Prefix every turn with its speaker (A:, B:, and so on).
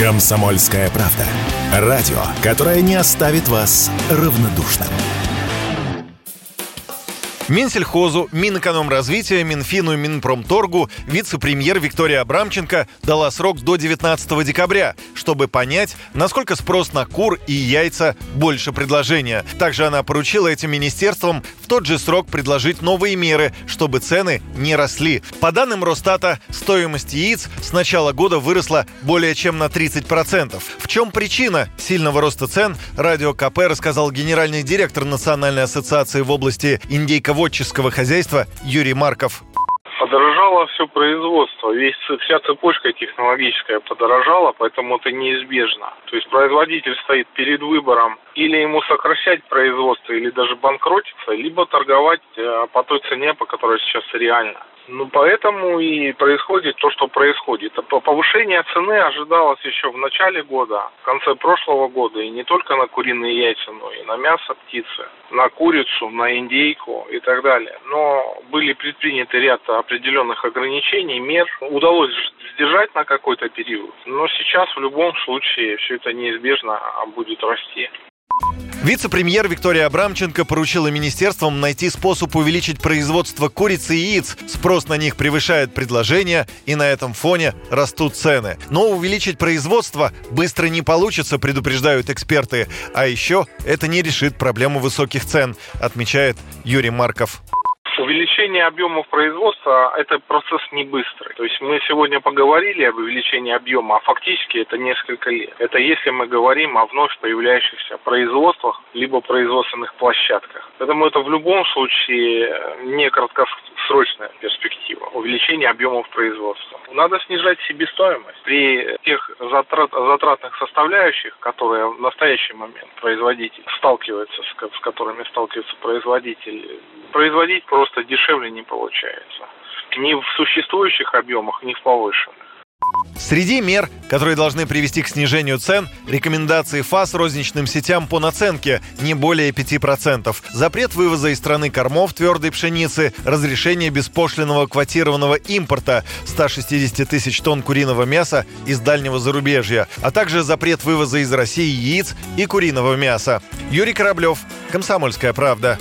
A: Комсомольская правда. Радио, которое не оставит вас равнодушным.
B: Минсельхозу, Минэкономразвития, Минфину и Минпромторгу вице-премьер Виктория Абрамченко дала срок до 19 декабря, чтобы понять, насколько спрос на кур и яйца больше предложения. Также она поручила этим министерствам тот же срок предложить новые меры, чтобы цены не росли. По данным Росстата, стоимость яиц с начала года выросла более чем на 30%. В чем причина сильного роста цен, радио КП рассказал генеральный директор Национальной ассоциации в области индейкового животческого хозяйства Юрий Марков.
C: Подорожало все производство, весь, вся цепочка технологическая подорожала, поэтому это неизбежно. То есть производитель стоит перед выбором или ему сокращать производство, или даже банкротиться, либо торговать э, по той цене, по которой сейчас реально. Ну, поэтому и происходит то, что происходит. Повышение цены ожидалось еще в начале года, в конце прошлого года, и не только на куриные яйца, но и на мясо птицы, на курицу, на индейку и так далее. Но были предприняты ряд определенных ограничений, мер. Удалось сдержать на какой-то период, но сейчас в любом случае все это неизбежно будет расти.
B: Вице-премьер Виктория Абрамченко поручила министерствам найти способ увеличить производство курицы и яиц. Спрос на них превышает предложение, и на этом фоне растут цены. Но увеличить производство быстро не получится, предупреждают эксперты. А еще это не решит проблему высоких цен, отмечает Юрий Марков.
C: Увеличение объемов производства – это процесс не быстрый. То есть мы сегодня поговорили об увеличении объема, а фактически это несколько лет. Это если мы говорим о вновь появляющихся производствах, либо производственных площадках. Поэтому это в любом случае не краткосрочная увеличения объемов производства. Надо снижать себестоимость при тех затрат, затратных составляющих, которые в настоящий момент производитель сталкивается, с, с которыми сталкивается производитель. Производить просто дешевле не получается. Ни в существующих объемах, ни в повышенных.
B: Среди мер, которые должны привести к снижению цен, рекомендации ФАС розничным сетям по наценке не более 5%, запрет вывоза из страны кормов твердой пшеницы, разрешение беспошлиного квотированного импорта 160 тысяч тонн куриного мяса из дальнего зарубежья, а также запрет вывоза из России яиц и куриного мяса. Юрий Кораблев, Комсомольская правда.